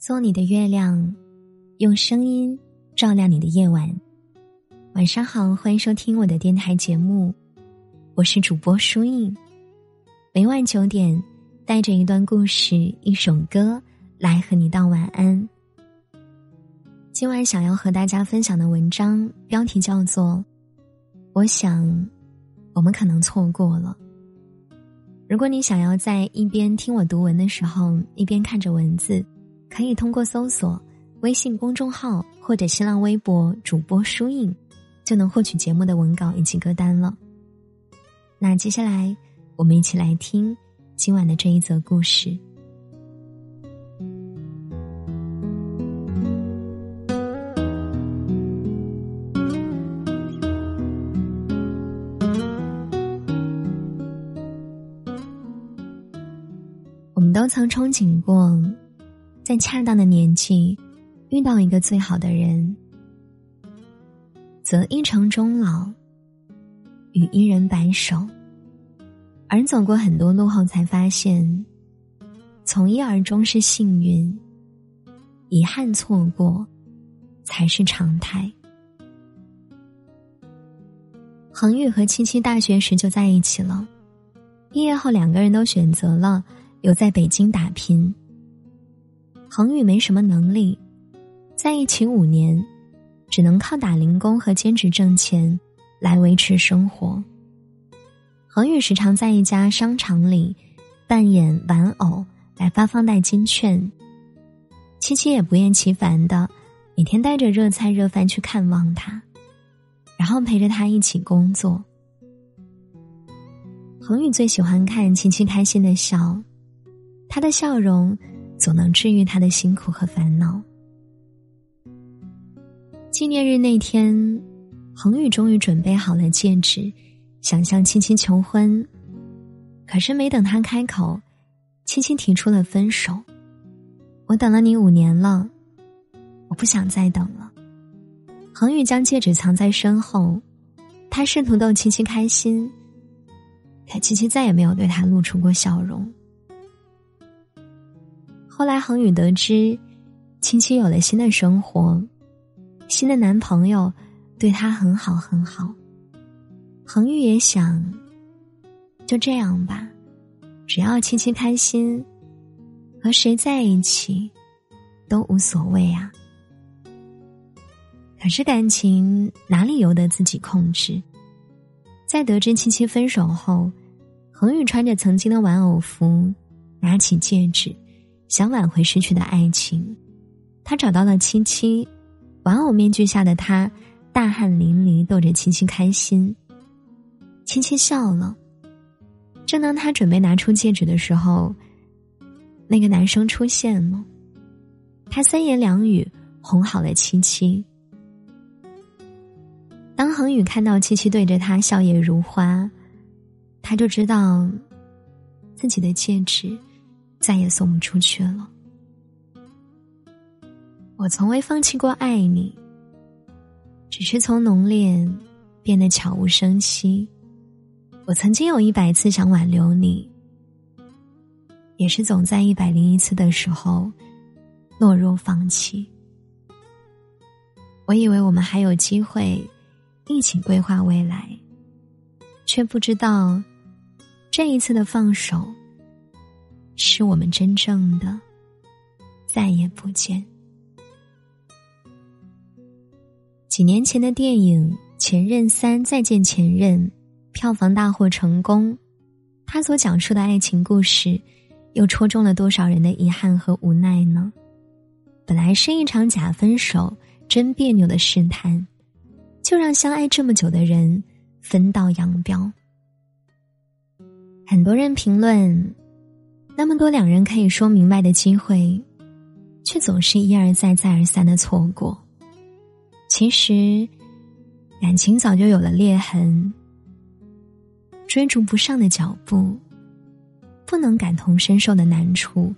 做你的月亮，用声音照亮你的夜晚。晚上好，欢迎收听我的电台节目，我是主播舒印。每晚九点，带着一段故事、一首歌来和你道晚安。今晚想要和大家分享的文章标题叫做《我想，我们可能错过了》。如果你想要在一边听我读文的时候，一边看着文字。可以通过搜索微信公众号或者新浪微博主播书印，就能获取节目的文稿以及歌单了。那接下来，我们一起来听今晚的这一则故事。我们都曾憧憬过。在恰当的年纪，遇到一个最好的人，则一城终老，与一人白首。而走过很多路后，才发现，从一而终是幸运，遗憾错过才是常态。恒宇和七七大学时就在一起了，毕业后两个人都选择了留在北京打拼。恒宇没什么能力，在一起五年，只能靠打零工和兼职挣钱来维持生活。恒宇时常在一家商场里扮演玩偶来发放代金券，七七也不厌其烦的每天带着热菜热饭去看望他，然后陪着他一起工作。恒宇最喜欢看七七开心的笑，他的笑容。总能治愈他的辛苦和烦恼。纪念日那天，恒宇终于准备好了戒指，想向七七求婚。可是没等他开口，七七提出了分手。我等了你五年了，我不想再等了。恒宇将戒指藏在身后，他试图逗七七开心，可七七再也没有对他露出过笑容。后来，恒宇得知，青青有了新的生活，新的男朋友对她很好很好。恒宇也想，就这样吧，只要七七开心，和谁在一起都无所谓啊。可是感情哪里由得自己控制？在得知七七分手后，恒宇穿着曾经的玩偶服，拿起戒指。想挽回失去的爱情，他找到了七七，玩偶面具下的他大汗淋漓，逗着七七开心。七七笑了。正当他准备拿出戒指的时候，那个男生出现了。他三言两语哄好了七七。当恒宇看到七七对着他笑靥如花，他就知道自己的戒指。再也送不出去了。我从未放弃过爱你，只是从浓烈变得悄无声息。我曾经有一百次想挽留你，也是总在一百零一次的时候懦弱放弃。我以为我们还有机会一起规划未来，却不知道这一次的放手。是我们真正的再也不见。几年前的电影《前任三再见前任》票房大获成功，他所讲述的爱情故事，又戳中了多少人的遗憾和无奈呢？本来是一场假分手，真别扭的试探，就让相爱这么久的人分道扬镳。很多人评论。那么多两人可以说明白的机会，却总是一而再、再而三的错过。其实，感情早就有了裂痕，追逐不上的脚步，不能感同身受的难处，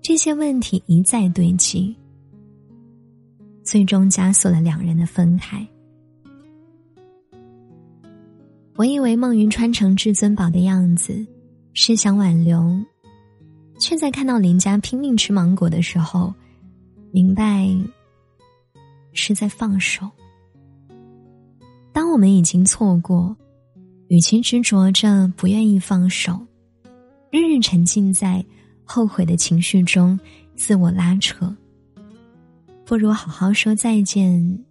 这些问题一再堆积，最终加速了两人的分开。我以为孟云穿成至尊宝的样子，是想挽留。却在看到林家拼命吃芒果的时候，明白是在放手。当我们已经错过，与其执着着不愿意放手，日日沉浸在后悔的情绪中，自我拉扯，不如好好说再见，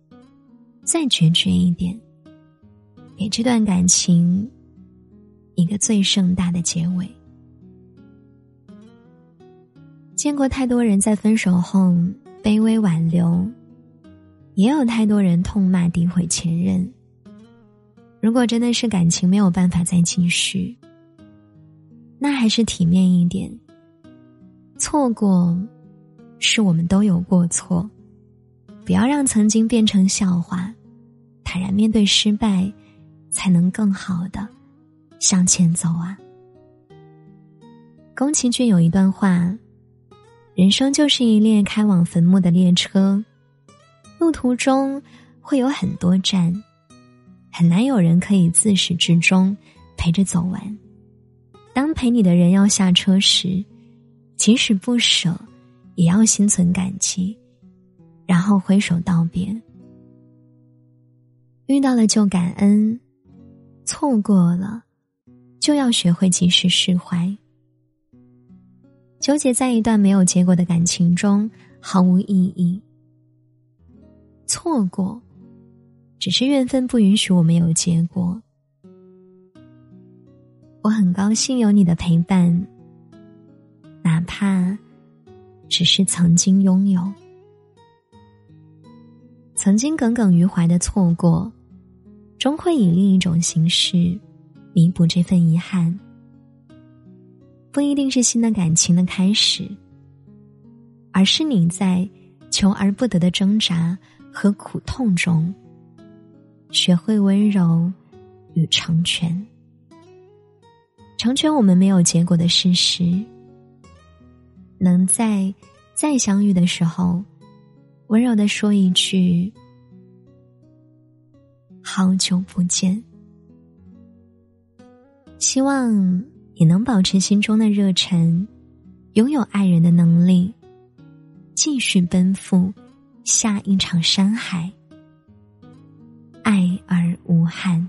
再决绝一点，给这段感情一个最盛大的结尾。见过太多人在分手后卑微挽留，也有太多人痛骂诋毁前任。如果真的是感情没有办法再继续，那还是体面一点。错过，是我们都有过错，不要让曾经变成笑话，坦然面对失败，才能更好的向前走啊。宫崎骏有一段话：人生就是一列开往坟墓的列车，路途中会有很多站。很难有人可以自始至终陪着走完。当陪你的人要下车时，即使不舍，也要心存感激，然后挥手道别。遇到了就感恩，错过了就要学会及时释怀。纠结在一段没有结果的感情中毫无意义。错过。只是缘分不允许我们有结果。我很高兴有你的陪伴，哪怕只是曾经拥有，曾经耿耿于怀的错过，终会以另一种形式弥补这份遗憾。不一定是新的感情的开始，而是你在求而不得的挣扎和苦痛中。学会温柔与成全，成全我们没有结果的事实。能在再相遇的时候，温柔的说一句“好久不见”。希望也能保持心中的热忱，拥有爱人的能力，继续奔赴下一场山海。爱而无憾。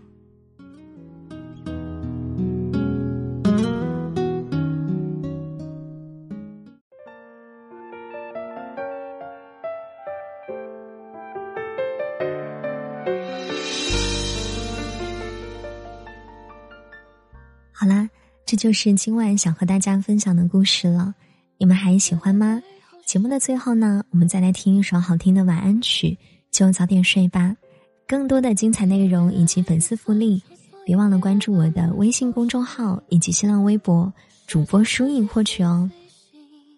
这就是今晚想和大家分享的故事了。你们还喜欢吗？节目的最后呢，我们再来听一首好听的晚安曲，就早点睡吧。更多的精彩内容以及粉丝福利，别忘了关注我的微信公众号以及新浪微博主播书影获取哦。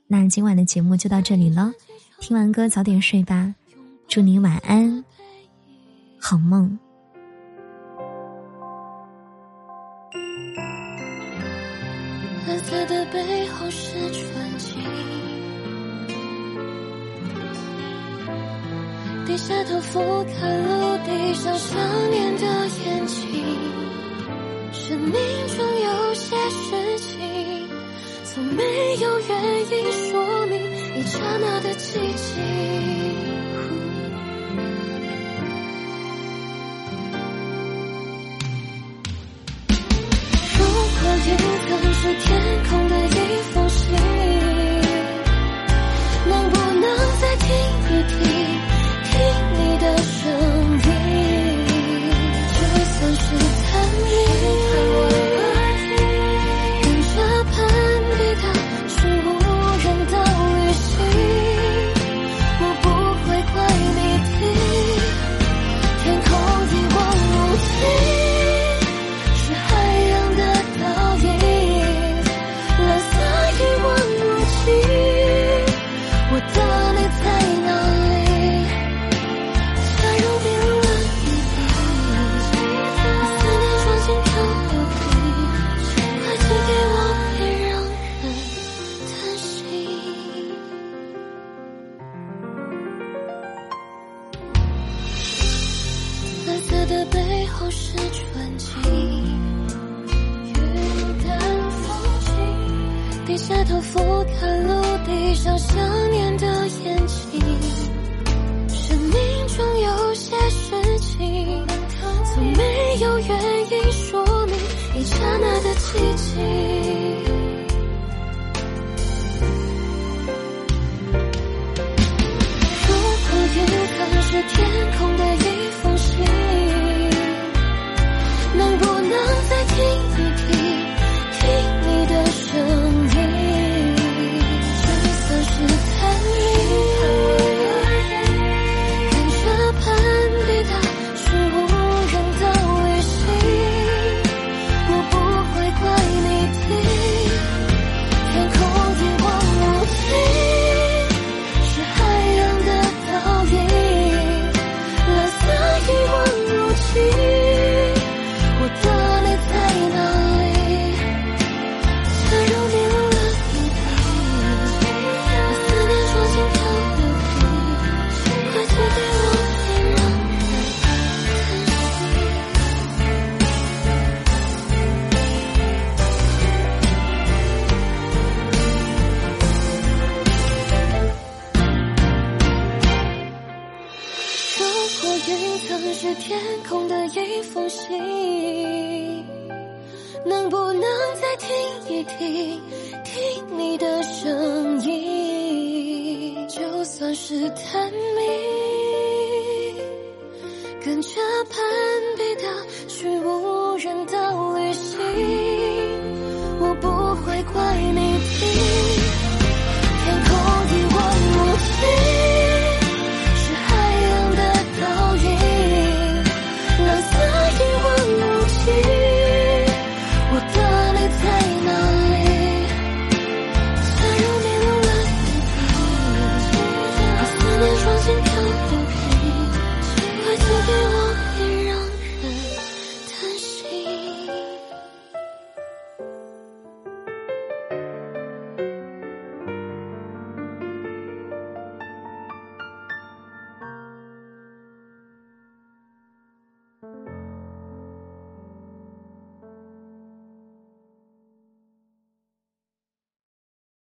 那今晚的节目就到这里了，听完歌早点睡吧，祝你晚安，好梦。的背后是传奇。低下头俯瞰陆地上想念的眼睛，生命中有些事情，从没有原因说明一刹那的寂静。后是纯净，雨淡风轻，低下头俯瞰陆地上想念的眼睛。生命中有些事情，从没有原因说明，一刹那的寂静。如果云层是天空的影。Bye. 云层是天空的一封信能不能再听一听听你的声音就算是探秘跟着潘彼得去无